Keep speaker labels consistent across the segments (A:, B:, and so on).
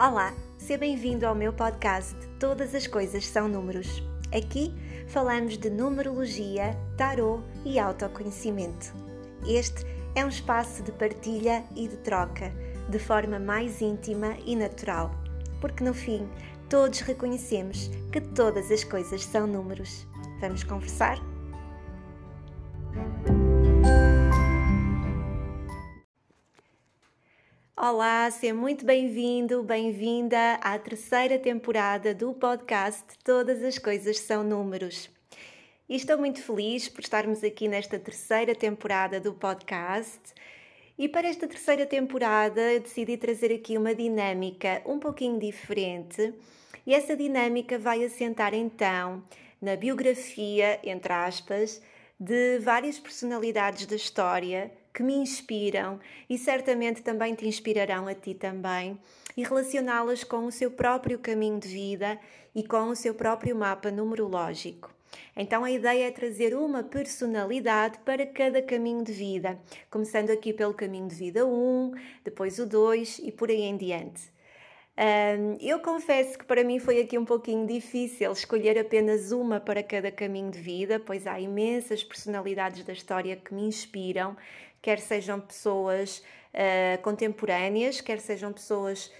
A: Olá, seja bem-vindo ao meu podcast Todas as Coisas São Números. Aqui falamos de numerologia, tarô e autoconhecimento. Este é um espaço de partilha e de troca, de forma mais íntima e natural, porque no fim todos reconhecemos que todas as coisas são números. Vamos conversar? Olá, seja muito bem-vindo, bem-vinda à terceira temporada do podcast Todas as Coisas São Números. E estou muito feliz por estarmos aqui nesta terceira temporada do podcast. E para esta terceira temporada decidi trazer aqui uma dinâmica um pouquinho diferente. E essa dinâmica vai assentar então na biografia, entre aspas, de várias personalidades da história que me inspiram e certamente também te inspirarão a ti também, e relacioná-las com o seu próprio caminho de vida e com o seu próprio mapa numerológico. Então a ideia é trazer uma personalidade para cada caminho de vida, começando aqui pelo caminho de vida 1, depois o 2 e por aí em diante. Um, eu confesso que para mim foi aqui um pouquinho difícil escolher apenas uma para cada caminho de vida, pois há imensas personalidades da história que me inspiram, quer sejam pessoas uh, contemporâneas, quer sejam pessoas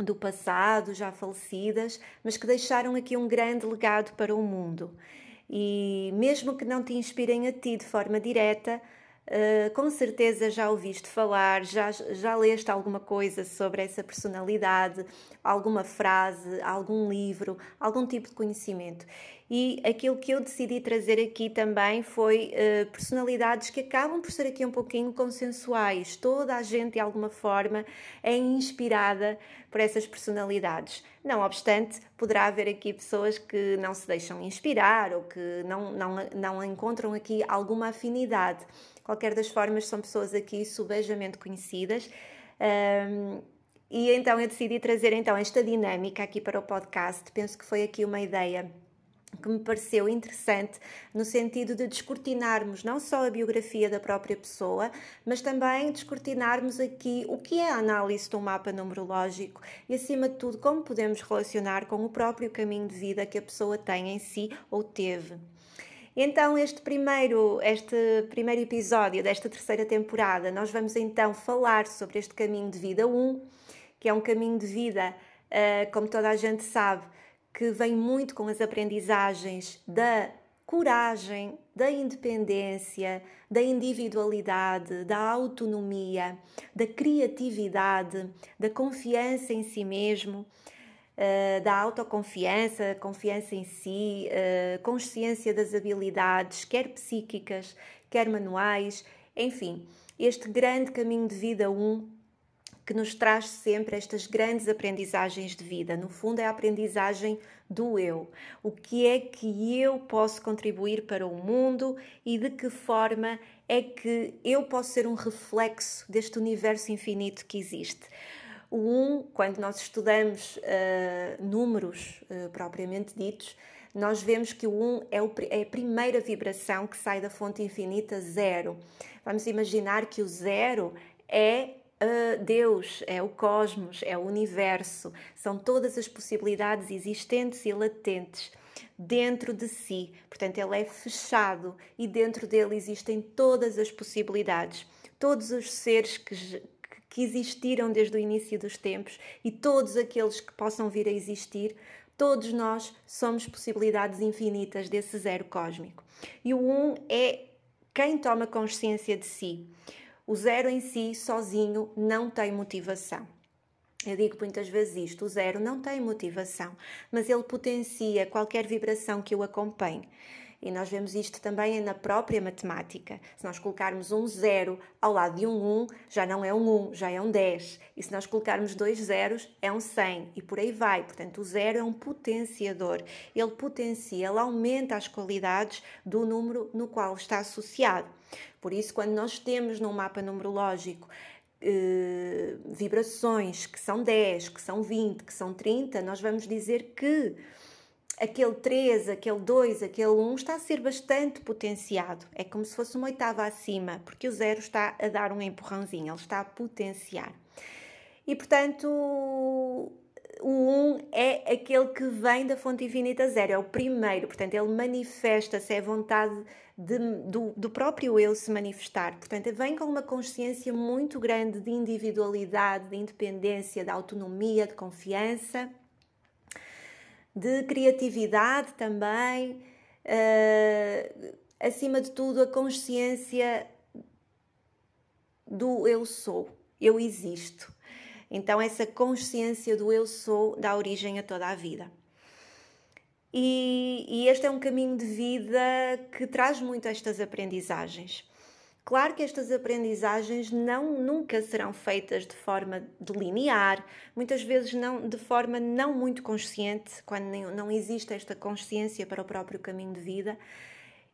A: do passado, já falecidas, mas que deixaram aqui um grande legado para o mundo. E mesmo que não te inspirem a ti de forma direta, Uh, com certeza já ouviste falar, já, já leste alguma coisa sobre essa personalidade, alguma frase, algum livro, algum tipo de conhecimento. E aquilo que eu decidi trazer aqui também foi uh, personalidades que acabam por ser aqui um pouquinho consensuais. Toda a gente, de alguma forma, é inspirada por essas personalidades. Não obstante, poderá haver aqui pessoas que não se deixam inspirar ou que não, não, não encontram aqui alguma afinidade. Qualquer das formas, são pessoas aqui subejamente conhecidas. Um, e então eu decidi trazer então esta dinâmica aqui para o podcast. Penso que foi aqui uma ideia que me pareceu interessante no sentido de descortinarmos não só a biografia da própria pessoa, mas também descortinarmos aqui o que é a análise de um mapa numerológico e, acima de tudo, como podemos relacionar com o próprio caminho de vida que a pessoa tem em si ou teve. Então, este primeiro, este primeiro episódio desta terceira temporada, nós vamos então falar sobre este caminho de vida 1, que é um caminho de vida, uh, como toda a gente sabe, que vem muito com as aprendizagens da coragem, da independência, da individualidade, da autonomia, da criatividade, da confiança em si mesmo uh, da autoconfiança, confiança em si, uh, consciência das habilidades, quer psíquicas, quer manuais, enfim, este grande caminho de vida um que nos traz sempre estas grandes aprendizagens de vida. No fundo, é a aprendizagem do eu. O que é que eu posso contribuir para o mundo e de que forma é que eu posso ser um reflexo deste universo infinito que existe. O 1, quando nós estudamos uh, números uh, propriamente ditos, nós vemos que o 1 é, o, é, a primeira vibração que sai da fonte infinita zero. Vamos imaginar que o zero é uh, Deus, é o cosmos, é o universo, são todas as possibilidades existentes e latentes dentro de si. Portanto, ele é fechado e dentro dele existem todas as possibilidades. Todos os seres que, que existiram desde o início dos tempos e todos aqueles que possam vir a existir, todos nós somos possibilidades infinitas desse zero cósmico. E o um é quem toma consciência de si. O zero em si, sozinho, não tem motivação. Eu digo muitas vezes isto: o zero não tem motivação, mas ele potencia qualquer vibração que o acompanhe. E nós vemos isto também na própria matemática. Se nós colocarmos um zero ao lado de um 1, já não é um 1, já é um 10. E se nós colocarmos dois zeros, é um 100. E por aí vai. Portanto, o zero é um potenciador. Ele potencia, ele aumenta as qualidades do número no qual está associado. Por isso, quando nós temos num mapa numerológico eh, vibrações que são 10, que são 20, que são 30, nós vamos dizer que aquele 3, aquele 2, aquele 1 está a ser bastante potenciado. É como se fosse uma oitava acima, porque o zero está a dar um empurrãozinho, ele está a potenciar. E portanto, o um é aquele que vem da fonte infinita zero, é o primeiro, portanto, ele manifesta-se, é vontade de, do, do próprio eu se manifestar. Portanto, vem com uma consciência muito grande de individualidade, de independência, de autonomia, de confiança, de criatividade também. Uh, acima de tudo, a consciência do eu sou, eu existo. Então, essa consciência do eu sou dá origem a toda a vida. E, e, este é um caminho de vida que traz muito estas aprendizagens. Claro que estas aprendizagens não nunca serão feitas de forma linear, muitas vezes não de forma não muito consciente, quando não existe esta consciência para o próprio caminho de vida.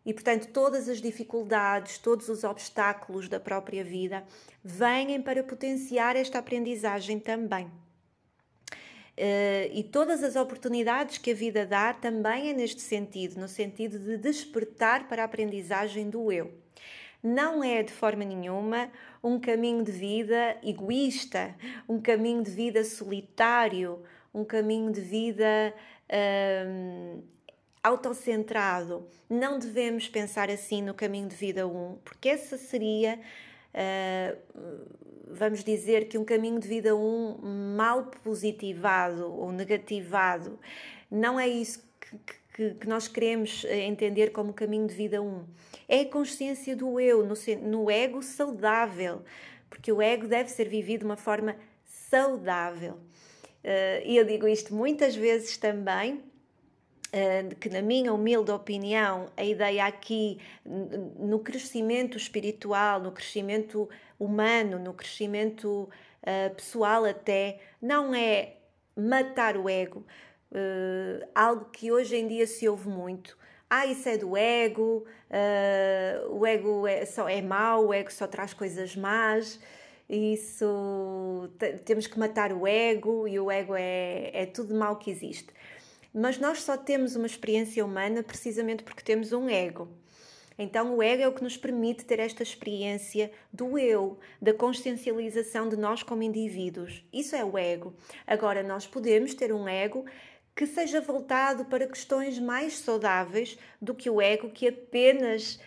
A: E, portanto, todas as dificuldades, todos os obstáculos da própria vida vêm para potenciar esta aprendizagem também. Uh, e todas as oportunidades que a vida dá também é neste sentido, no sentido de despertar para a aprendizagem do eu. Não é de forma nenhuma um caminho de vida egoísta, um caminho de vida solitário, um caminho de vida uh, autocentrado. Não devemos pensar assim no caminho de vida 1, porque essa seria uh, vamos dizer que um caminho de vida um mal positivado ou negativado, não é isso que, que, que nós queremos eh, entender como caminho de vida um. É a consciência do eu, no, no ego saudável, porque o ego deve ser vivido de uma forma saudável. Uh, e eu digo isto muitas vezes também, que, na minha humilde opinião, a ideia aqui no crescimento espiritual, no crescimento humano, no crescimento uh, pessoal até, não é matar o ego, uh, algo que hoje em dia se ouve muito. Ah, isso é do ego, uh, o ego é, só é mau, o ego só traz coisas más, isso temos que matar o ego e o ego é, é tudo mau que existe. Mas nós só temos uma experiência humana precisamente porque temos um ego. Então, o ego é o que nos permite ter esta experiência do eu, da consciencialização de nós como indivíduos. Isso é o ego. Agora, nós podemos ter um ego que seja voltado para questões mais saudáveis do que o ego que apenas uh,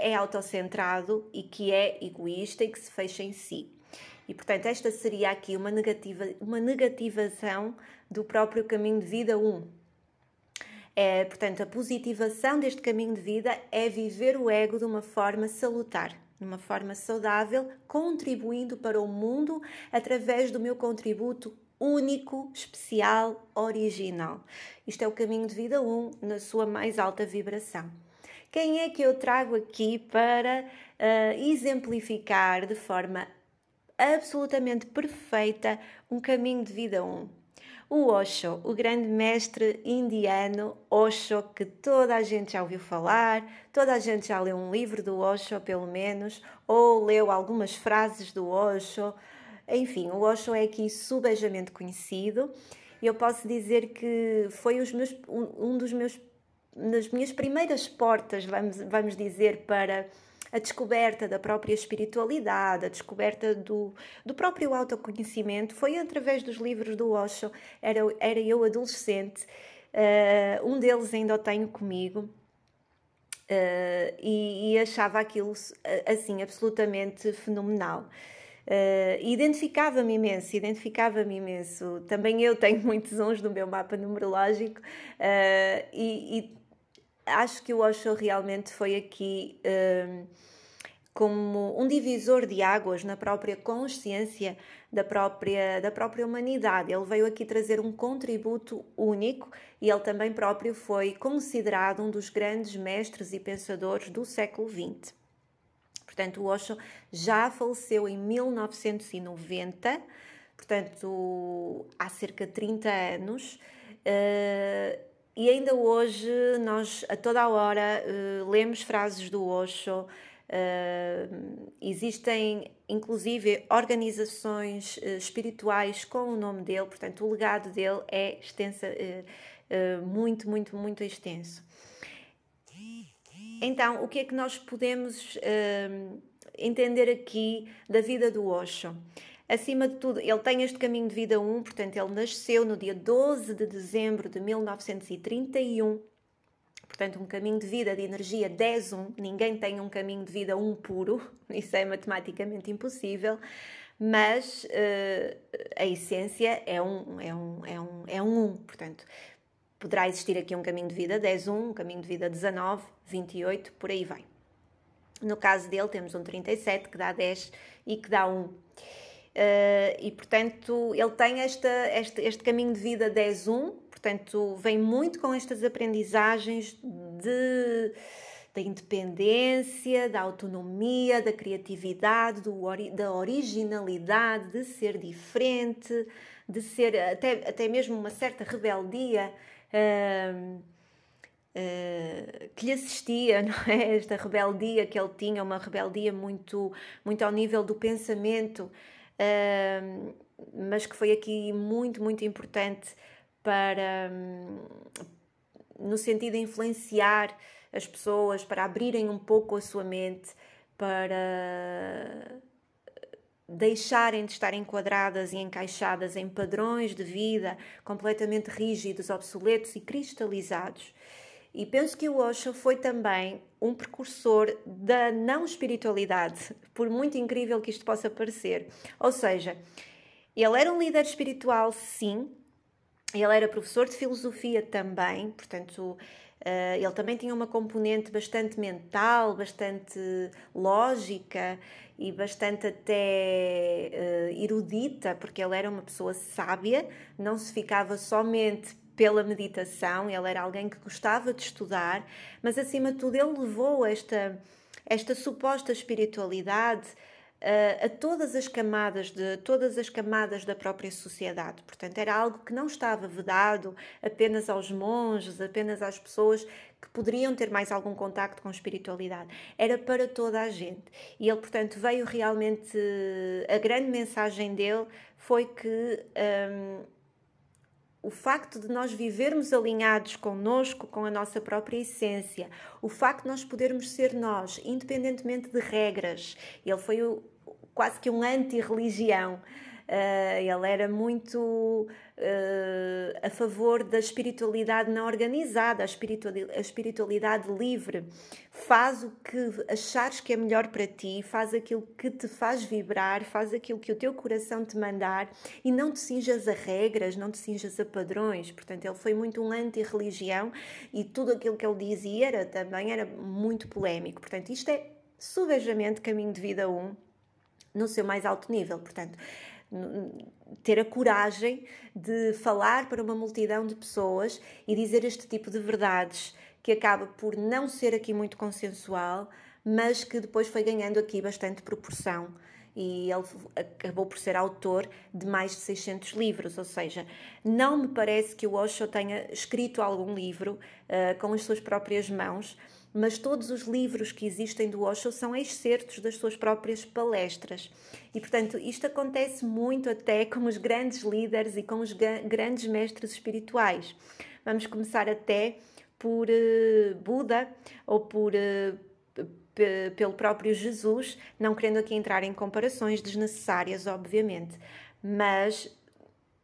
A: é autocentrado e que é egoísta e que se fecha em si. E, portanto, esta seria aqui uma, negativa, uma negativação do próprio caminho de vida 1. É, portanto, a positivação deste caminho de vida é viver o ego de uma forma salutar, de uma forma saudável, contribuindo para o mundo através do meu contributo único, especial, original. Isto é o caminho de vida 1 na sua mais alta vibração. Quem é que eu trago aqui para uh, exemplificar de forma absolutamente perfeita um caminho de vida um. O Osho, o grande mestre indiano Osho, que toda a gente já ouviu falar, toda a gente já leu um livro do Osho, pelo menos, ou leu algumas frases do Osho. Enfim, o Osho é aqui subejamente conhecido e eu posso dizer que foi meus, um, dos meus, das minhas primeiras portas, vamos, vamos dizer, para a descoberta da própria espiritualidade, a descoberta do, do próprio autoconhecimento, foi através dos livros do Osho. Era, era eu adolescente, uh, um deles ainda o tenho comigo. Uh, e, e, achava aquilo assim absolutamente fenomenal. Uh, identificava-me imenso, identificava-me imenso. Também eu tenho muitos uns no meu mapa numerológico uh, e, e, acho que o Osho realmente foi aqui um, como um divisor de águas na própria consciência da própria, da própria humanidade. Ele veio aqui trazer um contributo único e ele também próprio foi considerado um dos grandes mestres e pensadores do século XX. Portanto, o Osho já faleceu em 1990, portanto, há cerca de 30 anos. Uh, e ainda hoje nós a toda a hora uh, lemos frases do Osho. Uh, existem inclusive organizações uh, espirituais com o nome dele, portanto, o legado dele é extensa, muito, muito, muito extenso. Então, o que é que nós podemos entender aqui da vida do Osho? Acima de tudo, ele tem este caminho de vida 1, portanto, ele nasceu no dia 12 de dezembro de 1931. Portanto, um caminho de vida de energia 10-1. Ninguém tem um caminho de vida 1 puro, isso é matematicamente impossível, mas uh, a essência é um, é um, é um, é um 1. Portanto, poderá existir aqui um caminho de vida 10-1, um caminho de vida 19, 28, por aí vai. No caso dele, temos um 37 que dá 10 e que dá 1. Uh, e portanto ele tem esta, este, este caminho de vida 10-1, portanto vem muito com estas aprendizagens de, da independência, da autonomia, da criatividade, do, da originalidade, de ser diferente, de ser até, até mesmo uma certa rebeldia. Uh, Uh, que lhe assistia, não é? Esta rebeldia que ele tinha, uma rebeldia muito, muito ao nível do pensamento, mas que foi aqui muito, muito importante para, um, no sentido de influenciar as pessoas, para abrirem um pouco a sua mente, para deixarem de estar enquadradas e encaixadas em padrões de vida completamente rígidos, obsoletos e cristalizados. E penso que o Osho foi também um precursor da não espiritualidade, por muito incrível que isto possa parecer. Ou seja, ele era um líder espiritual, sim, ele era professor de filosofia também, portanto, Uh, ele também tinha uma componente bastante mental, bastante lógica e bastante até uh, erudita, porque ele era uma pessoa sábia, não se ficava somente pela meditação, ele era alguém que gostava de estudar, mas acima de tudo ele levou esta, esta suposta espiritualidade uh, a todas as camadas de todas as camadas da própria sociedade. Portanto, era algo que não estava vedado apenas aos monges, apenas às pessoas que poderiam ter mais algum contacto com espiritualidade. Era para toda a gente. E ele, portanto, veio realmente a grande mensagem dele foi que um, o facto de nós vivermos alinhados connosco, com a nossa própria essência, o facto de nós podermos ser nós, independentemente de regras. Ele foi o, quase que um anti-religião. Uh, ele era muito uh, a favor da espiritualidade não organizada, a espiritualidade, a espiritualidade, livre. Faz o que achares que é melhor para ti, faz aquilo que te faz vibrar, faz aquilo que o teu coração te mandar e não te cinjas a regras, não te cinjas a padrões. Portanto, ele foi muito um anti-religião e tudo aquilo que ele dizia era, também era muito polémico. Portanto, isto é subejamente caminho de vida 1 um, no seu mais alto nível. Portanto, ter a coragem de falar para uma multidão de pessoas e dizer este tipo de verdades que acaba por não ser aqui muito consensual, mas que depois foi ganhando aqui bastante proporção. E ele acabou por ser autor de mais de 600 livros, ou seja, não me parece que o Osho tenha escrito algum livro uh, com as suas próprias mãos, mas todos os livros que existem do Osho são excertos das suas próprias palestras. E, portanto, isto acontece muito até com os grandes líderes e com os grandes mestres espirituais. Vamos começar até por uh, Buda ou por uh, pelo próprio Jesus, não querendo aqui entrar em comparações desnecessárias, obviamente, mas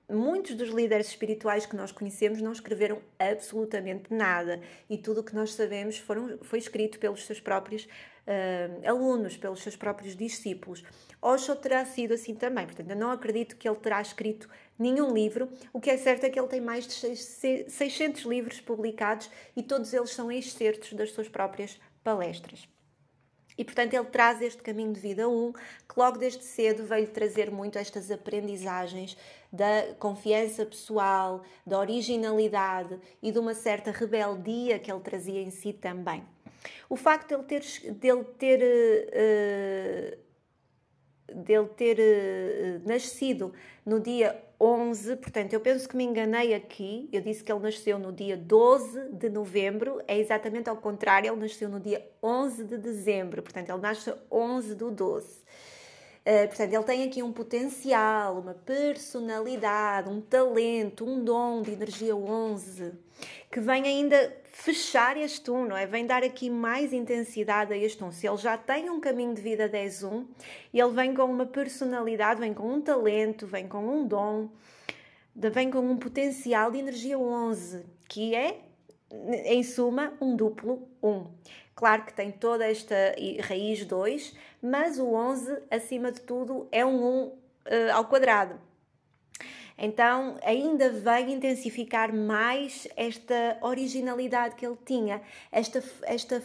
A: muitos dos líderes espirituais que nós conhecemos não escreveram absolutamente nada e tudo o que nós sabemos foram, foi escrito pelos seus próprios uh, alunos, pelos seus próprios discípulos. Osho terá sido assim também, portanto, eu não acredito que ele terá escrito nenhum livro. O que é certo é que ele tem mais de 600 livros publicados e todos eles são excertos das suas próprias palestras. E portanto ele traz este caminho de vida 1, que logo desde cedo veio trazer muito estas aprendizagens da confiança pessoal, da originalidade e de uma certa rebeldia que ele trazia em si também. O facto de ele ter, dele ter, uh, dele ter uh, nascido no dia 11, portanto, eu penso que me enganei aqui. Eu disse que ele nasceu no dia 12 de novembro, é exatamente ao contrário, ele nasceu no dia 11 de dezembro, portanto, ele nasce 11 do 12. Uh, eh, portanto, ele tem aqui um potencial, uma personalidade, um talento, um dom de energia 11, que vem ainda fechar este 1, não é? Vem dar aqui mais intensidade a este 1. Se ele já tem um caminho de vida 10-1, ele vem com uma personalidade, vem com um talento, vem com um dom, vem com um potencial de energia 11, que é, em suma, um duplo 1. Claro que tem toda esta raiz 2, mas o 11, acima de tudo, é um 1 uh, eh, ao quadrado. Então, ainda vem intensificar mais esta originalidade que ele tinha, esta, esta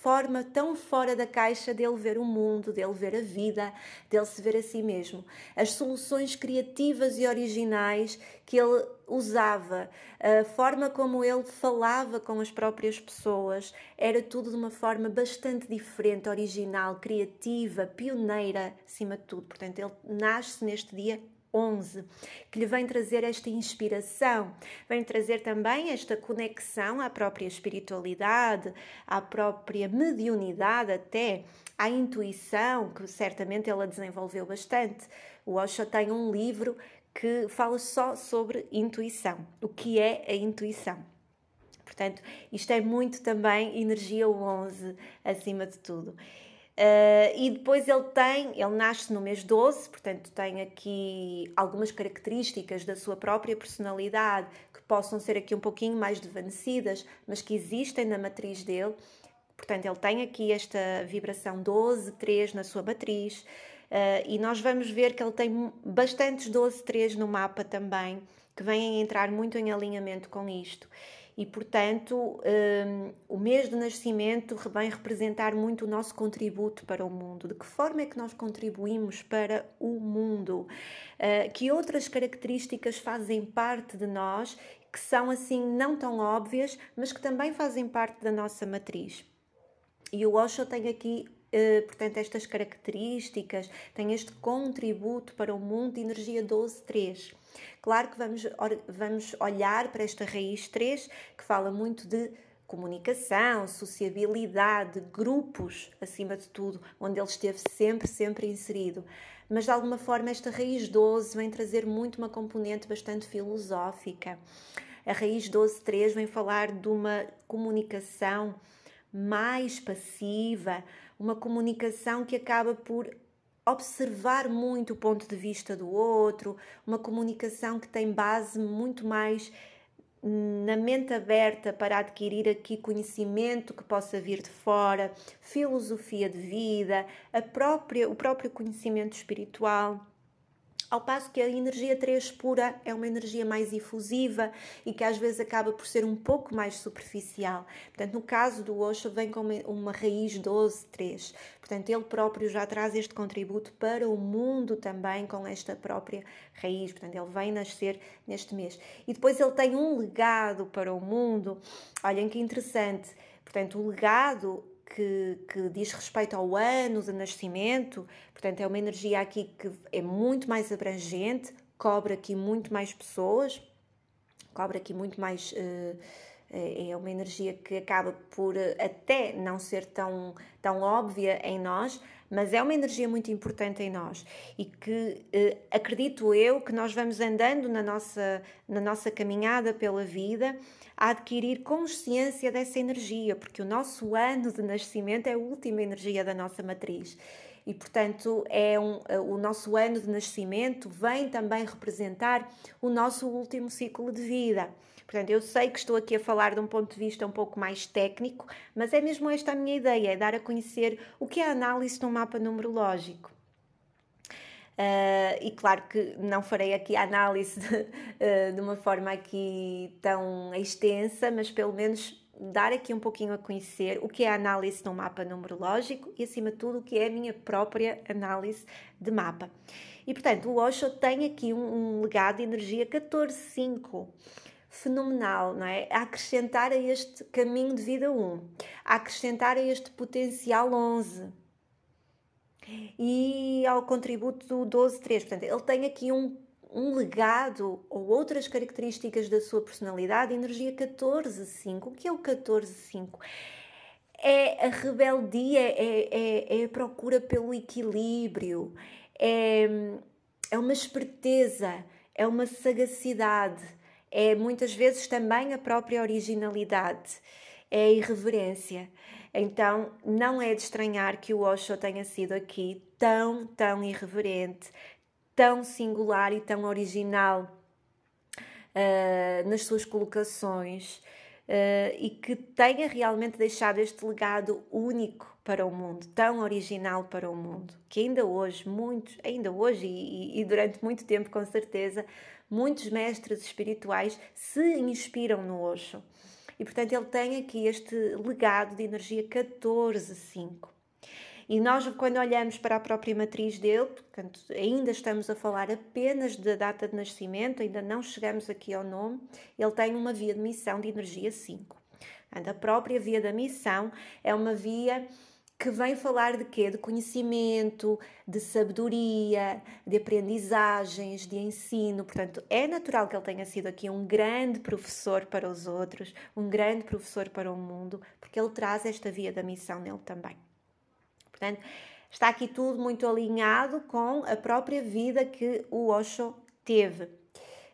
A: forma tão fora da caixa dele ver o mundo, dele ver a vida, dele se ver a si mesmo. As soluções criativas e originais que ele usava, a forma como ele falava com as próprias pessoas, era tudo de uma forma bastante diferente, original, criativa, pioneira, acima de tudo. Portanto, ele nasce neste dia 11, que lhe vem trazer esta inspiração, vem trazer também esta conexão à própria espiritualidade, à própria mediunidade, até à intuição, que certamente ela desenvolveu bastante. O Osho tem um livro que fala só sobre intuição, o que é a intuição. Portanto, isto é muito também energia 11 acima de tudo. Uh, e depois ele tem, ele nasce no mês 12, portanto tem aqui algumas características da sua própria personalidade que possam ser aqui um pouquinho mais desvanecidas, mas que existem na matriz dele. Portanto, ele tem aqui esta vibração 12, 3 na sua matriz. Uh, e nós vamos ver que ele tem bastantes 12, 3 no mapa também, que vêm entrar muito em alinhamento com isto e, portanto, um, o mês de nascimento vem representar muito o nosso contributo para o mundo. De que forma é que nós contribuímos para o mundo? Uh, que outras características fazem parte de nós que são assim não tão óbvias, mas que também fazem parte da nossa matriz? E o Osho tem aqui Uh, portanto, estas características, tem este contributo para o mundo de energia 12.3. Claro que vamos, vamos olhar para esta raiz 3, que fala muito de comunicação, sociabilidade, grupos, acima de tudo, onde ele esteve sempre, sempre inserido. Mas de alguma forma, esta raiz 12 vem trazer muito uma componente bastante filosófica. A raiz 12.3 vem falar de uma comunicação mais passiva, uma comunicação que acaba por observar muito o ponto de vista do outro, uma comunicação que tem base muito mais na mente aberta para adquirir aqui conhecimento que possa vir de fora, filosofia de vida, a própria, o próprio conhecimento espiritual. Ao passo que a energia 3 pura é uma energia mais efusiva e que às vezes acaba por ser um pouco mais superficial. Portanto, no caso do Osho, vem com uma raiz 12, 3. Portanto, ele próprio já traz este contributo para o mundo também com esta própria raiz. Portanto, ele vem nascer neste mês. E depois ele tem um legado para o mundo. Olhem que interessante. Portanto, o legado que, que, diz respeito ao ano de nascimento, portanto, é uma energia aqui que é muito mais abrangente, cobre aqui muito mais pessoas, cobre aqui muito mais. Uh, é uma energia que acaba por uh, até não ser tão, tão óbvia em nós, mas é uma energia muito importante em nós e que uh, acredito eu que nós vamos andando na nossa, na nossa caminhada pela vida a adquirir consciência dessa energia, porque o nosso ano de nascimento é a última energia da nossa matriz. E, portanto, é um, o nosso ano de nascimento vem também representar o nosso último ciclo de vida. Portanto, eu sei que estou aqui a falar de um ponto de vista um pouco mais técnico, mas é mesmo esta a minha ideia, é dar a conhecer o que é a análise de um mapa numerológico. Uh, e claro que não farei aqui a análise de, uh, de, uma forma aqui tão extensa, mas pelo menos dar aqui um pouquinho a conhecer o que é a análise um mapa numerológico e, acima de tudo, o que é a minha própria análise de mapa. E, portanto, o Osho tem aqui um, um legado de energia 14.5 fenomenal, não é? A acrescentar a este caminho de vida 1, a acrescentar a este potencial 11, e ao contributo do 12.3. Portanto, ele tem aqui um, um legado ou outras características da sua personalidade, energia 14.5. O que é o 14.5? É a rebeldia, é, é, é a procura pelo equilíbrio, é, é uma esperteza, é uma sagacidade, é muitas vezes também a própria originalidade, é a irreverência. Então, não é de estranhar que o Osho tenha sido aqui tão, tão irreverente, tão singular e tão original uh, nas suas colocações uh, e que tenha realmente deixado este legado único para o mundo, tão original para o mundo, que ainda hoje, muitos, ainda hoje e, e durante muito tempo, com certeza, muitos mestres espirituais se inspiram no Osho. E portanto ele tem aqui este legado de energia 14-5. E nós, quando olhamos para a própria matriz dele, portanto, ainda estamos a falar apenas da data de nascimento, ainda não chegamos aqui ao nome, ele tem uma via de missão de energia 5. A própria via da missão é uma via que vem falar de quê? De conhecimento, de sabedoria, de aprendizagens, de ensino. Portanto, é natural que ele tenha sido aqui um grande professor para os outros, um grande professor para o mundo, porque ele traz esta via da missão nele também. Portanto, está aqui tudo muito alinhado com a própria vida que o Osho teve.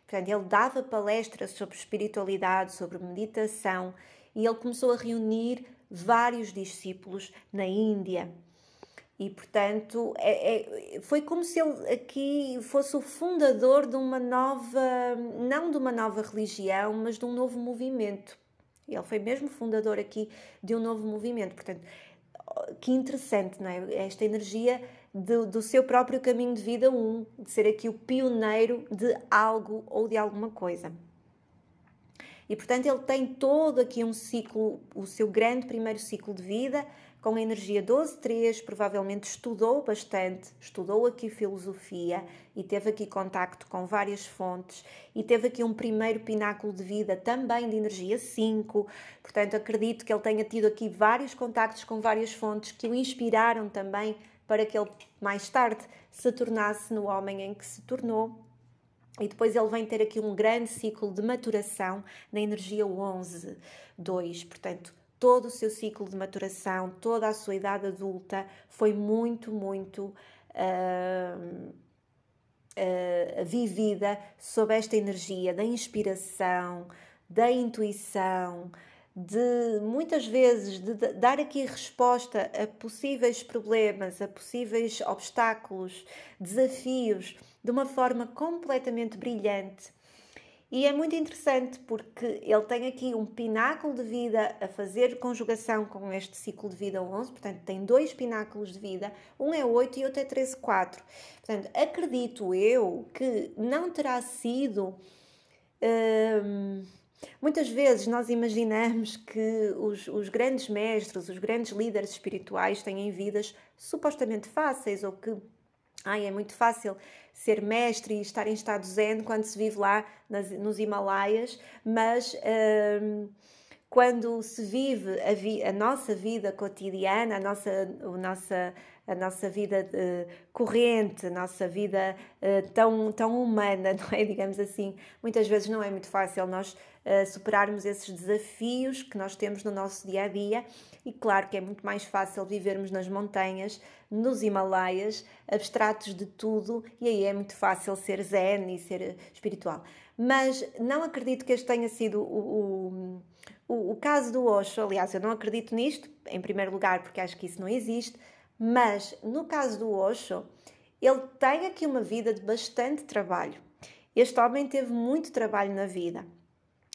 A: Portanto, ele dava palestras sobre espiritualidade, sobre meditação e ele começou a reunir vários discípulos na Índia. E, portanto, é, é, foi como se ele aqui fosse o fundador de uma nova, não de uma nova religião, mas de um novo movimento. Ele foi mesmo fundador aqui de um novo movimento. Portanto, que interessante, não é? Esta energia do, do seu próprio caminho de vida, um, de ser aqui o pioneiro de algo ou de alguma coisa. E portanto ele tem todo aqui um ciclo, o seu grande primeiro ciclo de vida, com energia 12.3, provavelmente estudou bastante, estudou aqui filosofia e teve aqui contacto com várias fontes e teve aqui um primeiro pináculo de vida também de energia 5. Portanto, acredito que ele tenha tido aqui vários contactos com várias fontes que o inspiraram também para que ele mais tarde se tornasse no homem em que se tornou. E depois ele vem ter aqui um grande ciclo de maturação na energia 11, 2. Portanto, todo o seu ciclo de maturação, toda a sua idade adulta foi muito, muito uh, uh, vivida sob esta energia da inspiração, da intuição, de muitas vezes de dar aqui resposta a possíveis problemas, a possíveis obstáculos, desafios, de uma forma completamente brilhante e é muito interessante porque ele tem aqui um pináculo de vida a fazer conjugação com este ciclo de vida 11, portanto, tem dois pináculos de vida, um é 8 e outro é 13, 4. Portanto, acredito eu que não terá sido. Hum, muitas vezes nós imaginamos que os, os grandes mestres, os grandes líderes espirituais têm vidas supostamente fáceis ou que ai, é muito fácil ser mestre e estar em estado zen quando se vive lá nas, nos Himalaias, mas um, quando se vive a, vi, a, nossa vida cotidiana, a nossa, a nossa, a nossa vida uh, corrente, a nossa vida uh, tão, tão humana, não é? Digamos assim, muitas vezes não é muito fácil nós uh, superarmos esses desafios que nós temos no nosso dia a dia e claro que é muito mais fácil vivermos nas montanhas, nos Himalaias, abstratos de tudo, e aí é muito fácil ser zen e ser espiritual. Mas não acredito que este tenha sido o, o, o, o caso do Osho. Aliás, eu não acredito nisto, em primeiro lugar, porque acho que isso não existe. Mas no caso do Osho, ele tem aqui uma vida de bastante trabalho. Este homem teve muito trabalho na vida.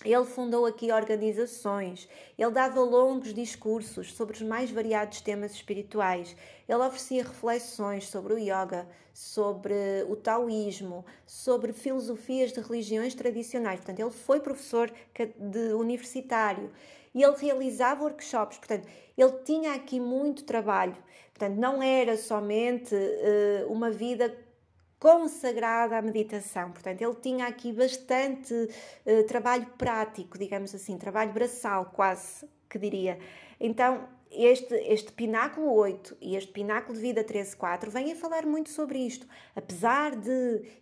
A: Ele fundou aqui organizações, ele dava longos discursos sobre os mais variados temas espirituais, ele oferecia reflexões sobre o yoga, sobre o taoísmo, sobre filosofias de religiões tradicionais. Portanto, ele foi professor de universitário e ele realizava workshops. Portanto, ele tinha aqui muito trabalho. Portanto, não era somente uh, uma vida consagrada à meditação. Portanto, ele tinha aqui bastante uh, trabalho prático, digamos assim, trabalho braçal, quase que diria. Então, este, este pináculo 8 e este pináculo de vida 13.4 vêm a falar muito sobre isto. Apesar de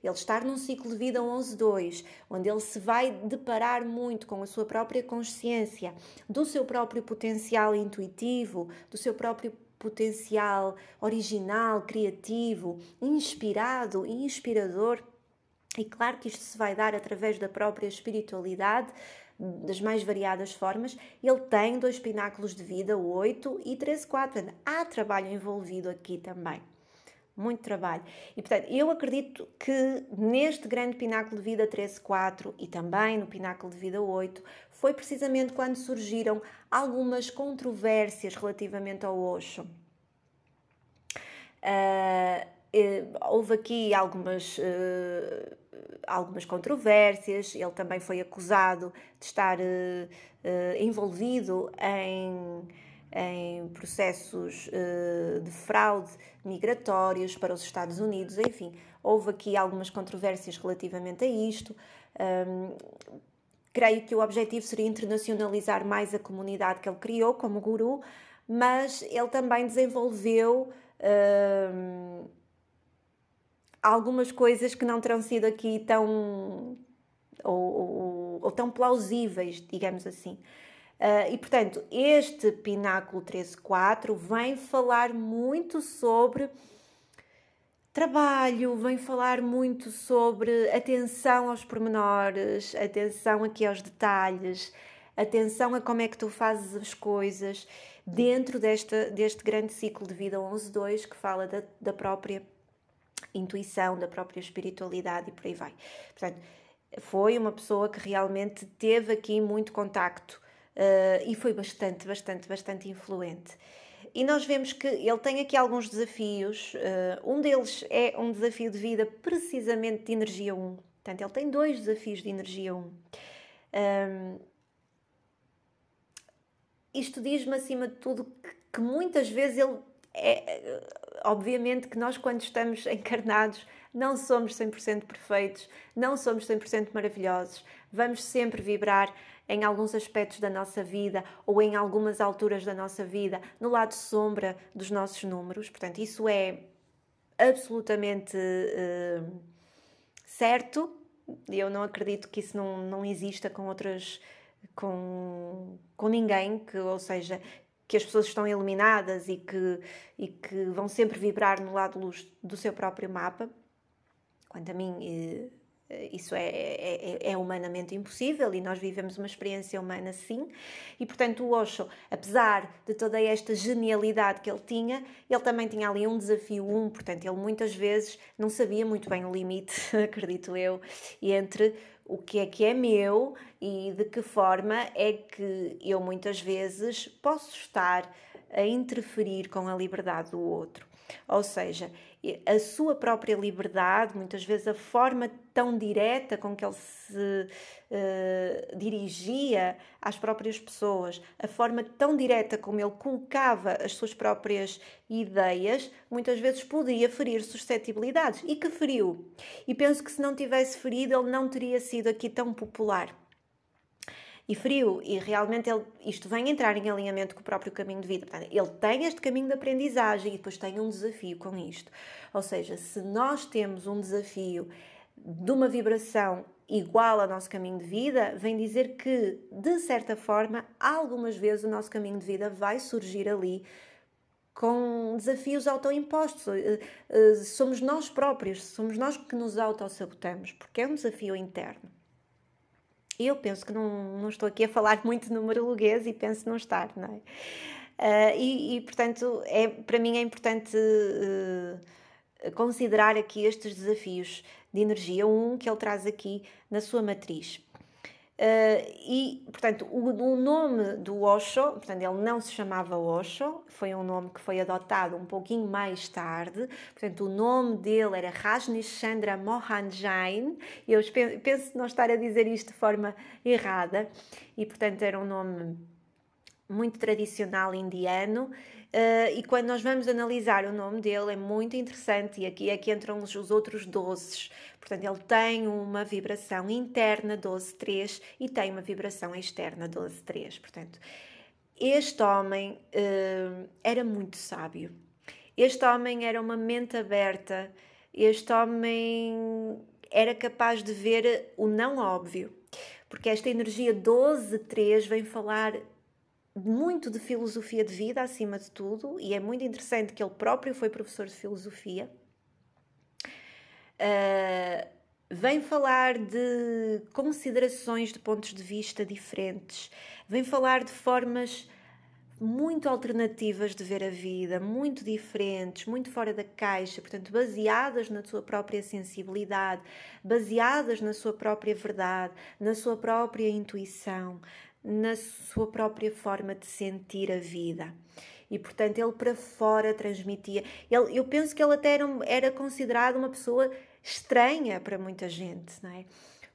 A: ele estar num ciclo de vida 11.2, onde ele se vai deparar muito com a sua própria consciência, do seu próprio potencial intuitivo, do seu próprio potencial original, criativo, inspirado e inspirador, E claro que isto se vai dar através da própria espiritualidade, das mais variadas formas. Ele tem dois pináculos de vida, 8 e 13, 4. Há trabalho envolvido aqui também. Muito trabalho. E portanto, eu acredito que neste grande pináculo de vida 13, 4 e também no pináculo de vida 8, foi precisamente quando surgiram algumas controvérsias relativamente ao Osho. Uh, houve aqui algumas, uh, algumas controvérsias, ele também foi acusado de estar uh, envolvido em, em processos de fraude migratórios para os Estados Unidos, enfim, houve aqui algumas controvérsias relativamente a isto. Um, creio que o objetivo seria internacionalizar mais a comunidade que ele criou como guru, mas ele também desenvolveu algumas coisas que não terão sido aqui tão ou, ou, ou tão plausíveis, digamos assim. Uh, e portanto, este Pináculo 13.4 vem falar muito sobre trabalho, vem falar muito sobre atenção aos pormenores, atenção aqui aos detalhes, atenção a como é que tu fazes as coisas dentro desta, deste grande ciclo de vida 11.2 que fala da, da própria intuição, da própria espiritualidade e por aí vai. Portanto, foi uma pessoa que realmente teve aqui muito contacto uh, e foi bastante, bastante, bastante influente. E nós vemos que ele tem aqui alguns desafios. Uh, um deles é um desafio de vida precisamente de energia 1. Portanto, ele tem dois desafios de energia 1. Um, isto diz-me, acima de tudo, que, que muitas vezes ele é, obviamente que nós, quando estamos encarnados, não somos 100% perfeitos, não somos 100% maravilhosos, vamos sempre vibrar em alguns aspectos da nossa vida ou em algumas alturas da nossa vida no lado sombra dos nossos números. Portanto, isso é absolutamente uh, certo. Eu não acredito que isso não, não exista com outras com, com ninguém, que, ou seja, que as pessoas estão iluminadas e que, e que vão sempre vibrar no lado luz do seu próprio mapa. Quanto a mim, eh, isso é, é, é, é, humanamente impossível e nós vivemos uma experiência humana sim. E portanto, o Osho, apesar de toda esta genialidade que ele tinha, ele também tinha ali um desafio um, portanto, ele muitas vezes não sabia muito bem o limite, acredito eu, entre o que é que é meu e de que forma é que eu muitas vezes posso estar a interferir com a liberdade do outro. Ou seja, a sua própria liberdade, muitas vezes a forma tão direta com que ele se uh, dirigia às próprias pessoas, a forma tão direta como ele colocava as suas próprias ideias, muitas vezes podia ferir suscetibilidades. E que feriu. E penso que se não tivesse ferido, ele não teria sido aqui tão popular e frio, e realmente ele, isto vem entrar em alinhamento com o próprio caminho de vida. Portanto, ele tem este caminho de aprendizagem e depois tem um desafio com isto. Ou seja, se nós temos um desafio de uma vibração igual ao nosso caminho de vida, vem dizer que, de certa forma, algumas vezes o nosso caminho de vida vai surgir ali com desafios autoimpostos. Eh, eh, somos nós próprios, somos nós que nos autossabotamos, porque é um desafio interno. Eu penso que não, não estou aqui a falar muito numerologuês e penso não estar, não é? Uh, e, e, portanto, é, para mim é importante uh, considerar aqui estes desafios de energia, um que ele traz aqui na sua matriz. Uh, e, portanto, o, o, nome do Osho, portanto, ele não se chamava Osho, foi um nome que foi adotado um pouquinho mais tarde. Portanto, o nome dele era Rajneesh Chandra Mohan Jain. Eu penso não estar a dizer isto de forma errada. E, portanto, era um nome muito tradicional indiano. Uh, e quando nós vamos analisar o nome dele é muito interessante, e aqui é que entram os, os outros doces. Portanto, ele tem uma vibração interna 12.3 e tem uma vibração externa 12.3. Portanto, este homem uh, era muito sábio. Este homem era uma mente aberta. Este homem era capaz de ver o não óbvio. Porque esta energia 12.3 vem falar muito de filosofia de vida acima de tudo, e é muito interessante que ele próprio foi professor de filosofia. Uh, vem falar de considerações de pontos de vista diferentes, vem falar de formas muito alternativas de ver a vida, muito diferentes, muito fora da caixa, portanto, baseadas na sua própria sensibilidade, baseadas na sua própria verdade, na sua própria intuição, na sua própria forma de sentir a vida. E portanto, ele para fora transmitia. Ele, eu penso que ele até era, era considerado uma pessoa estranha para muita gente, não é?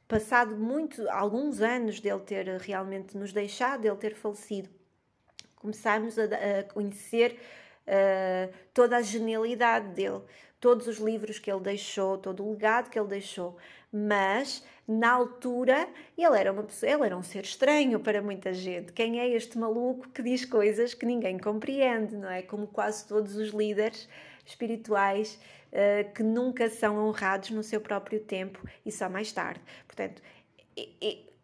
A: Passado muito, alguns anos dele ter realmente nos deixado, dele ter falecido, começámos a, a conhecer uh, toda a genialidade dele, todos os livros que ele deixou, todo o legado que ele deixou. Mas na altura ele era uma pessoa, ele era um ser estranho para muita gente. Quem é este maluco que diz coisas que ninguém compreende, não é? Como quase todos os líderes espirituais uh, que nunca são honrados no seu próprio tempo e só mais tarde. Portanto,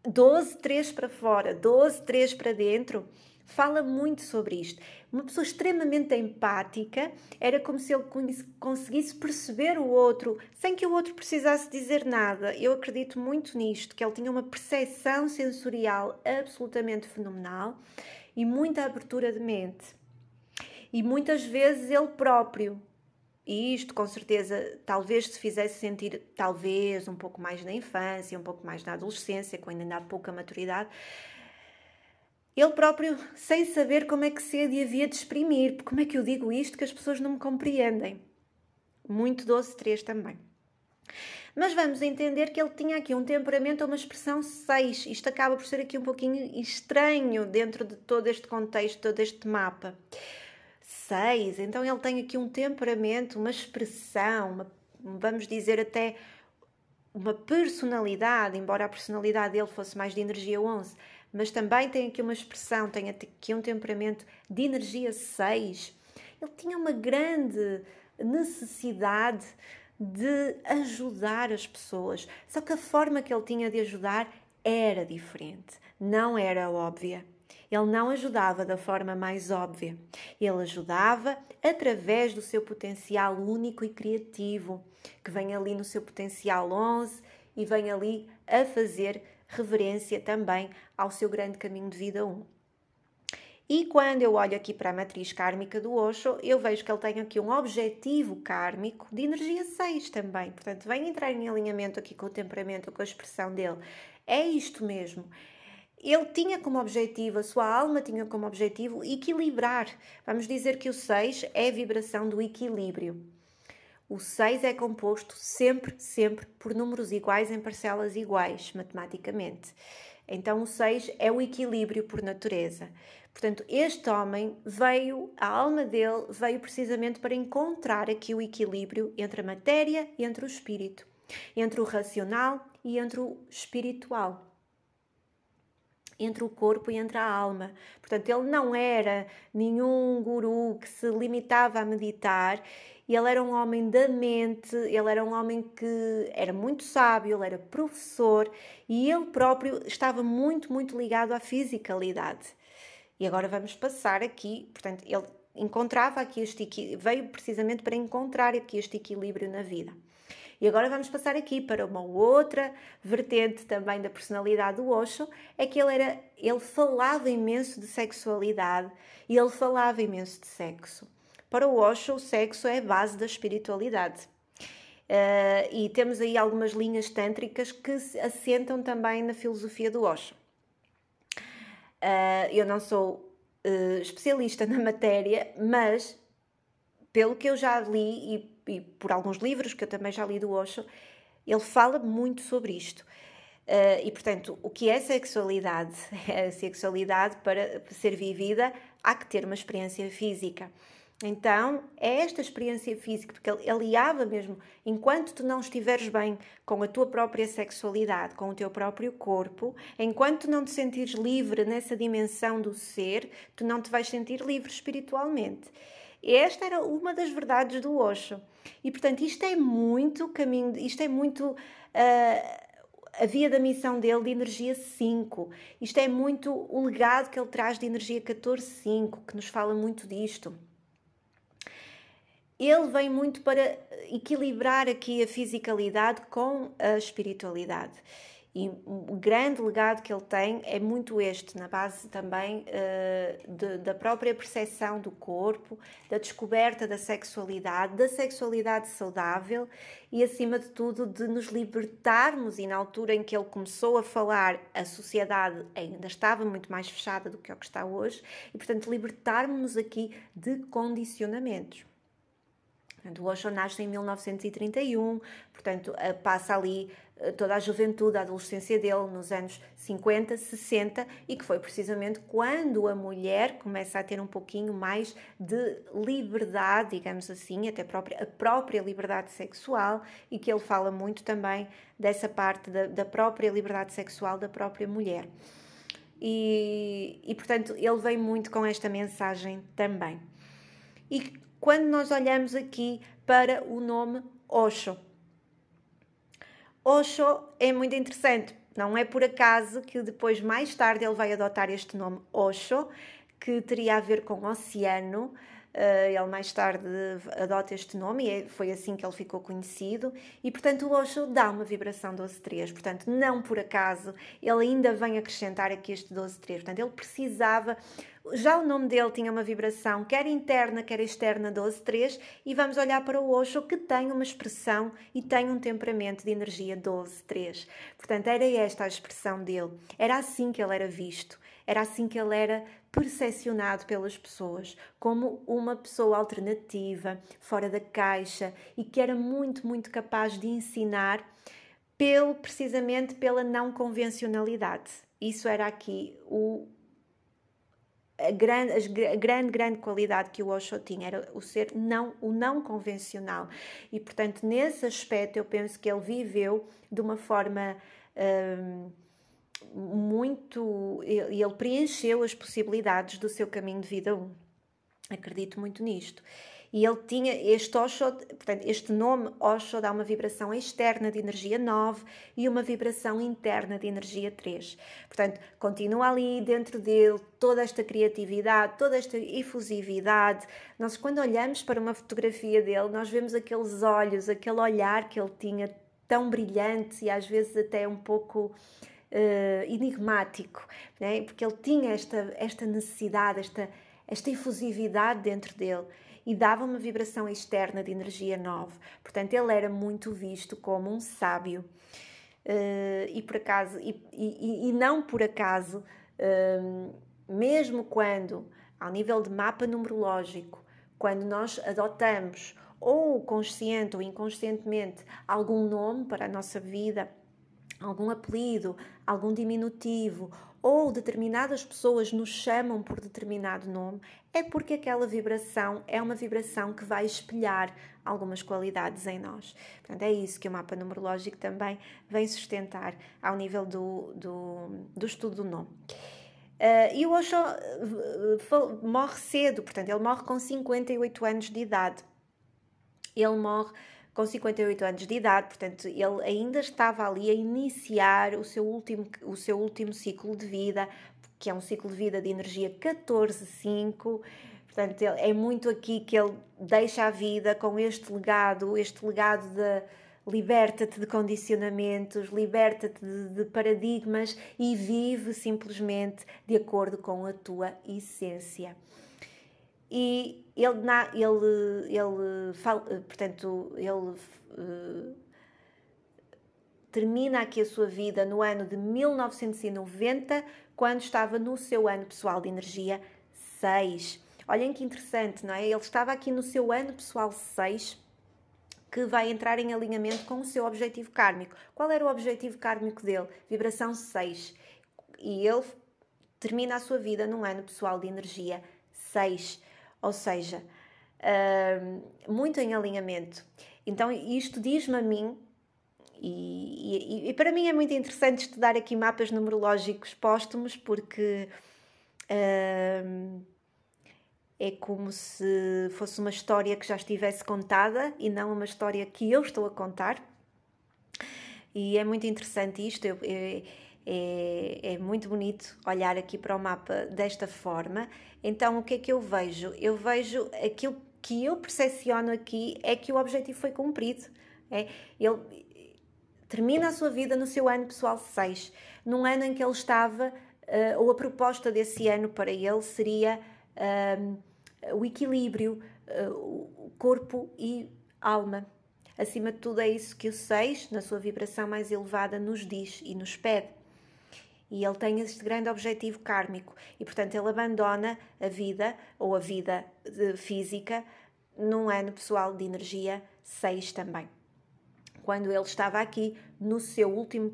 A: 12, 3 para fora, 12, 3 para dentro fala muito sobre isto. Uma pessoa extremamente empática era como se ele conseguisse perceber o outro sem que o outro precisasse dizer nada. Eu acredito muito nisto, que ele tinha uma percepção sensorial absolutamente fenomenal e muita abertura de mente. E muitas vezes ele próprio e isto, com certeza, talvez se fizesse sentir, talvez, um pouco mais na infância, um pouco mais na adolescência, quando ainda há pouca maturidade, ele próprio sem saber como é que se havia de exprimir. Como é que eu digo isto que as pessoas não me compreendem? Muito doce 3 também. Mas vamos entender que ele tinha aqui um temperamento uma expressão 6. Isto acaba por ser aqui um pouquinho estranho dentro de todo este contexto, todo este mapa. 6, então ele tem aqui um temperamento, uma expressão, uma, vamos dizer até uma personalidade, embora a personalidade dele fosse mais de energia 11, mas também tem aqui uma expressão, tem aqui um temperamento de energia 6. Ele tinha uma grande necessidade de ajudar as pessoas, só que a forma que ele tinha de ajudar era diferente, não era óbvia. Ele não ajudava da forma mais óbvia. Ele ajudava através do seu potencial único e criativo, que vem ali no seu potencial 11 e vem ali a fazer reverência também ao seu grande caminho de vida 1. E quando eu olho aqui para a matriz kármica do Osho, eu vejo que ele tem aqui um objetivo kármico de energia 6 também. Portanto, vem entrar em alinhamento aqui com o temperamento, com a expressão dele. É isto mesmo. Ele tinha como objetivo, a sua alma tinha como objetivo equilibrar. Vamos dizer que o 6 é a vibração do equilíbrio. O 6 é composto sempre, sempre por números iguais em parcelas iguais, matematicamente. Então, o 6 é o equilíbrio por natureza. Portanto, este homem veio, a alma dele veio precisamente para encontrar aqui o equilíbrio entre a matéria e entre o espírito, entre o racional e entre o espiritual entre o corpo e entre a alma. Portanto, ele não era nenhum guru que se limitava a meditar ele era um homem da mente, ele era um homem que era muito sábio, ele era professor e ele próprio estava muito, muito ligado à fisicalidade. E agora vamos passar aqui, portanto, ele encontrava aqui este veio precisamente para encontrar aqui este equilíbrio na vida. E agora vamos passar aqui para uma outra vertente também da personalidade do Osho, é que ele era, ele falava imenso de sexualidade e ele falava imenso de sexo. Para o Osho, o sexo é a base da espiritualidade. Uh, e temos aí algumas linhas tântricas que se assentam também na filosofia do Osho. Uh, eu não sou uh, especialista na matéria, mas pelo que eu já li e, e, por alguns livros que eu também já li do Osho, ele fala muito sobre isto. e portanto, o que é sexualidade? A sexualidade, para ser vivida, há que ter uma experiência física. Então, é esta experiência física, porque ele aliava mesmo, enquanto tu não estiveres bem com a tua própria sexualidade, com o teu próprio corpo, enquanto não te sentires livre nessa dimensão do ser, tu não te vais sentir livre espiritualmente. Esta era uma das verdades do Osho. E, portanto, isto é muito caminho, isto é muito uh, a via da missão dele de energia 5. Isto é muito o legado que ele traz de energia 14-5, que nos fala muito disto ele vem muito para equilibrar aqui a fisicalidade com a espiritualidade. E o grande legado que ele tem é muito este, na base também uh, de, da própria percepção do corpo, da descoberta da sexualidade, da sexualidade saudável e, acima de tudo, de nos libertarmos. E na altura em que ele começou a falar, a sociedade ainda estava muito mais fechada do que o que está hoje, e, portanto, libertarmos aqui de condicionamentos. Portanto, o Osho nasce em 1931, portanto, passa ali eh, toda a juventude, a adolescência dele nos anos 50, 60 e que foi precisamente quando a mulher começa a ter um pouquinho mais de liberdade, digamos assim, até própria, a própria liberdade sexual e que ele fala muito também dessa parte da, da própria liberdade sexual da própria mulher. E, e portanto ele vem muito com esta mensagem também. E quando nós olhamos aqui para o nome Osho. Osho é muito interessante, não é por acaso que depois, mais tarde, ele vai adotar este nome Osho, que teria a ver com oceano, ele mais tarde adota este nome e é, foi assim que ele ficou conhecido. E, portanto, o Osho dá uma vibração 12-3. Portanto, não por acaso, ele ainda vem acrescentar aqui este 12-3. Portanto, ele precisava. Já o nome dele tinha uma vibração, quer interna, quer externa, 12-3, e vamos olhar para o Osho, que tem uma expressão e tem um temperamento de energia 12-3. Portanto, era esta a expressão dele. Era assim que ele era visto. Era assim que ele era percepcionado pelas pessoas como uma pessoa alternativa, fora da caixa e que era muito, muito capaz de ensinar pelo, precisamente pela não convencionalidade. Isso era aqui o, a grande, a grande, grande qualidade que o Osho tinha era o ser não, o não convencional. E, portanto, nesse aspecto, eu penso que ele viveu de uma forma. Hum, muito. e ele preencheu as possibilidades do seu caminho de vida 1. Acredito muito nisto. E ele tinha este Osho, portanto, este nome Osho dá uma vibração externa de energia 9 e uma vibração interna de energia 3. Portanto, continua ali dentro dele toda esta criatividade, toda esta efusividade. Nós, quando olhamos para uma fotografia dele, nós vemos aqueles olhos, aquele olhar que ele tinha tão brilhante e às vezes até um pouco uh, enigmático, né? porque ele tinha esta, esta necessidade, esta, esta efusividade dentro dele e dava uma vibração externa de energia nova. Portanto, ele era muito visto como um sábio. Uh, e por acaso, e, e, e não por acaso, uh, mesmo quando, ao nível de mapa numerológico, quando nós adotamos ou consciente ou inconscientemente algum nome para a nossa vida, algum apelido, algum diminutivo ou determinadas pessoas nos chamam por determinado nome, é porque aquela vibração é uma vibração que vai espelhar algumas qualidades em nós. Portanto, é isso que o mapa numerológico também vem sustentar ao nível do, do, do estudo do nome. Uh, e o Osho uh, morre cedo, portanto, ele morre com 58 anos de idade. Ele morre com 58 anos de idade, portanto, ele ainda estava ali a iniciar o seu último, o seu último ciclo de vida, que é um ciclo de vida de energia 14-5. Portanto, é muito aqui que ele deixa a vida com este legado, este legado de liberta-te de condicionamentos, liberta-te de, de, paradigmas e vive simplesmente de acordo com a tua essência e ele, ele, ele portanto, ele uh, termina aqui a sua vida no ano de 1990, quando estava no seu ano pessoal de energia 6. Olhem que interessante, não é? Ele estava aqui no seu ano pessoal 6, que vai entrar em alinhamento com o seu objetivo kármico. Qual era o objetivo kármico dele? Vibração 6. E ele termina a sua vida num ano pessoal de energia 6 ou seja, uh, muito em alinhamento. Então, isto diz-me a mim, e, e, e, para mim é muito interessante estudar aqui mapas numerológicos póstumos, porque uh, é como se fosse uma história que já estivesse contada e não uma história que eu estou a contar. E é muito interessante isto. Eu, é, é muito bonito olhar aqui para o mapa desta forma. Então, o que é que eu vejo? Eu vejo aquilo que eu percepciono aqui é que o objetivo foi cumprido. É, ele termina a sua vida no seu ano pessoal 6, num ano em que ele estava, uh, ou a proposta desse ano para ele seria uh, o equilíbrio, uh, corpo e alma. Acima de tudo, é isso que o 6, na sua vibração mais elevada, nos diz e nos pede. E ele tem este grande objetivo kármico e, portanto, ele abandona a vida ou a vida física num ano pessoal de energia 6 também. Quando ele estava aqui no seu último,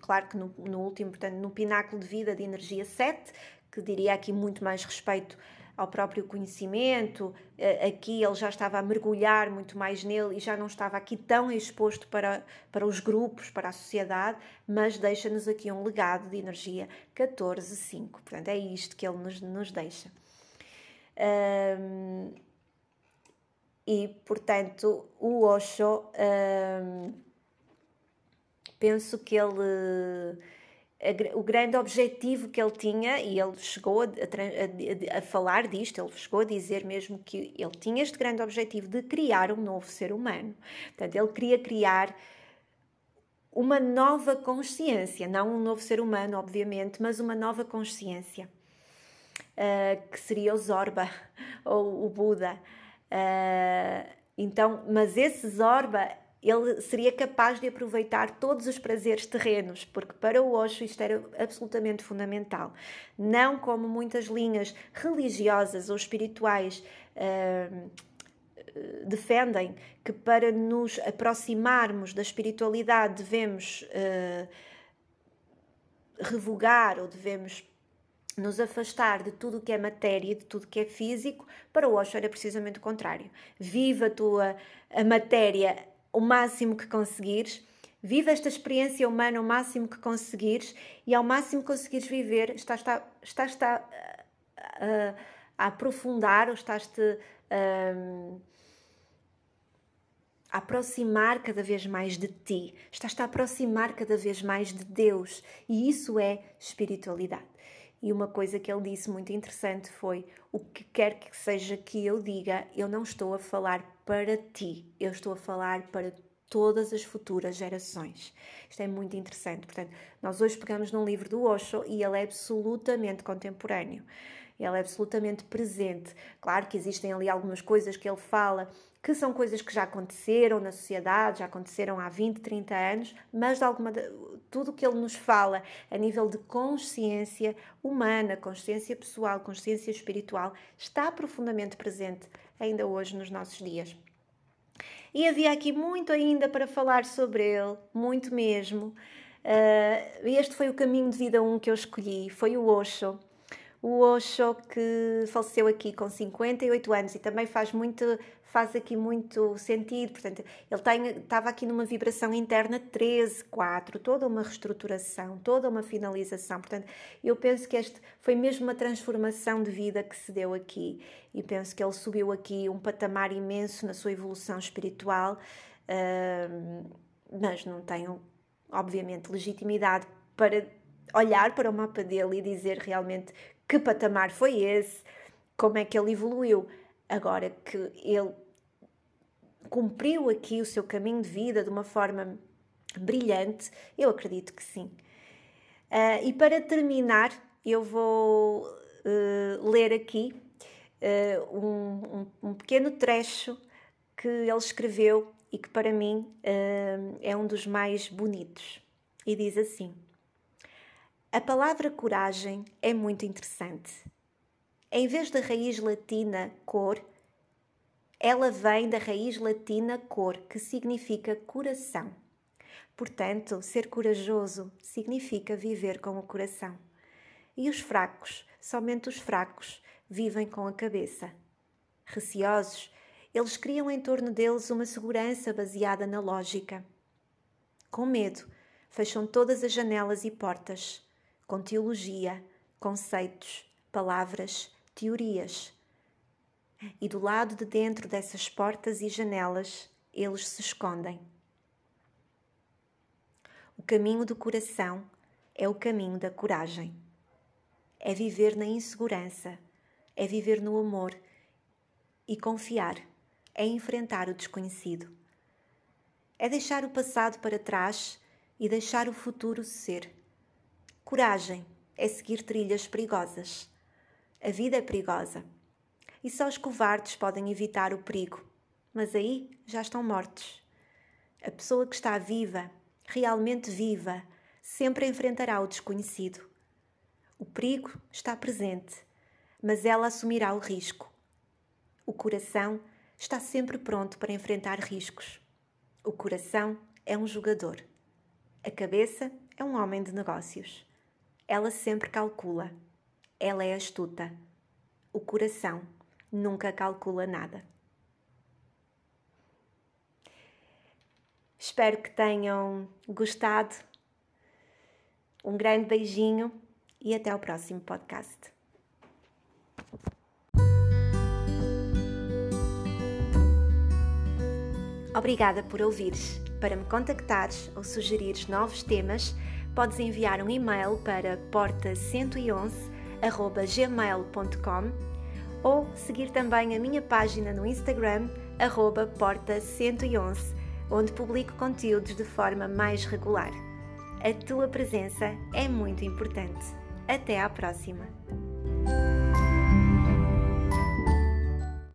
A: claro que no, no último, portanto, no pináculo de vida de energia 7, que diria aqui muito mais respeito ao próprio conhecimento. Eh, aqui ele já estava a mergulhar muito mais nele e já não estava aqui tão exposto para, para os grupos, para a sociedade, mas deixa-nos aqui um legado de energia 14.5. Portanto, é isto que ele nos, nos deixa. E, portanto, o Osho, penso que ele o grande objetivo que ele tinha, e ele chegou a, a, a, falar disto, ele chegou a dizer mesmo que ele tinha este grande objetivo de criar um novo ser humano. Portanto, ele queria criar uma nova consciência, não um novo ser humano, obviamente, mas uma nova consciência, uh, que seria o Zorba ou o Buda. Uh, então, mas esse Zorba ele seria capaz de aproveitar todos os prazeres terrenos, porque para o Osho isto era absolutamente fundamental. Não como muitas linhas religiosas ou espirituais uh, defendem que para nos aproximarmos da espiritualidade devemos uh, revogar ou devemos nos afastar de tudo o que é matéria, de tudo o que é físico, para o Osho era precisamente o contrário. Viva a tua a matéria o máximo que conseguires, vive esta experiência humana o máximo que conseguires e ao máximo que conseguires viver, estás, estás, estás a, a, a, aprofundar ou estás-te a, a aproximar cada vez mais de ti, estás-te a aproximar cada vez mais de Deus. E isso é espiritualidade. E uma coisa que ele disse muito interessante foi: o que quer que seja que eu diga, eu não estou a falar para ti, eu estou a falar para todas as futuras gerações. Isto é muito interessante. Portanto, nós hoje pegamos num livro do Osho e ele é absolutamente contemporâneo. Ele é absolutamente presente. Claro que existem ali algumas coisas que ele fala que são coisas que já aconteceram na sociedade, já aconteceram há 20, 30 anos, mas de alguma, tudo o que ele nos fala a nível de consciência humana, consciência pessoal, consciência espiritual, está profundamente presente ainda hoje nos nossos dias. E havia aqui muito ainda para falar sobre ele, muito mesmo. Uh, este foi o caminho de vida 1 um que eu escolhi, foi o Osho o Osho que faleceu aqui com 58 anos e também faz muito faz aqui muito sentido, portanto, ele tem, estava aqui numa vibração interna 13, 4, toda uma reestruturação, toda uma finalização, portanto, eu penso que este foi mesmo uma transformação de vida que se deu aqui e penso que ele subiu aqui um patamar imenso na sua evolução espiritual, mas não tenho, obviamente, legitimidade para olhar para o mapa dele e dizer realmente que patamar foi esse, como é que ele evoluiu. Agora que ele cumpriu aqui o seu caminho de vida de uma forma brilhante, eu acredito que sim. Uh, e para terminar, eu vou uh, ler aqui uh, um, um, um, pequeno trecho que ele escreveu e que para mim é um dos mais bonitos. E diz assim: a palavra coragem é muito interessante. Em vez da raiz latina cor, ela vem da raiz latina cor, que significa coração. Portanto, ser corajoso significa viver com o coração. E os fracos, somente os fracos, vivem com a cabeça. Receosos, eles criam em torno deles uma segurança baseada na lógica. Com medo, fecham todas as janelas e portas com teologia, conceitos, palavras, teorias. E do lado de dentro dessas portas e janelas, eles se escondem. O caminho do coração é o caminho da coragem. É viver na insegurança, é viver no amor e confiar é enfrentar o desconhecido. É deixar o passado para trás e deixar o futuro ser. Coragem é seguir trilhas perigosas. A vida é perigosa. E só os covardes podem evitar o perigo, mas aí já estão mortos. A pessoa que está viva, realmente viva, sempre enfrentará o desconhecido. O perigo está presente, mas ela assumirá o risco. O coração está sempre pronto para enfrentar riscos. O coração é um jogador. A cabeça é um homem de negócios. Ela sempre calcula. Ela é astuta. O coração nunca calcula nada. Espero que tenham gostado. Um grande beijinho e até o próximo podcast. Obrigada por ouvires. Para me contactares ou sugerires novos temas, podes enviar um e-mail para porta111@gmail.com ou seguir também a minha página no Instagram porta111, onde publico conteúdos de forma mais regular. A tua presença é muito importante. Até à próxima!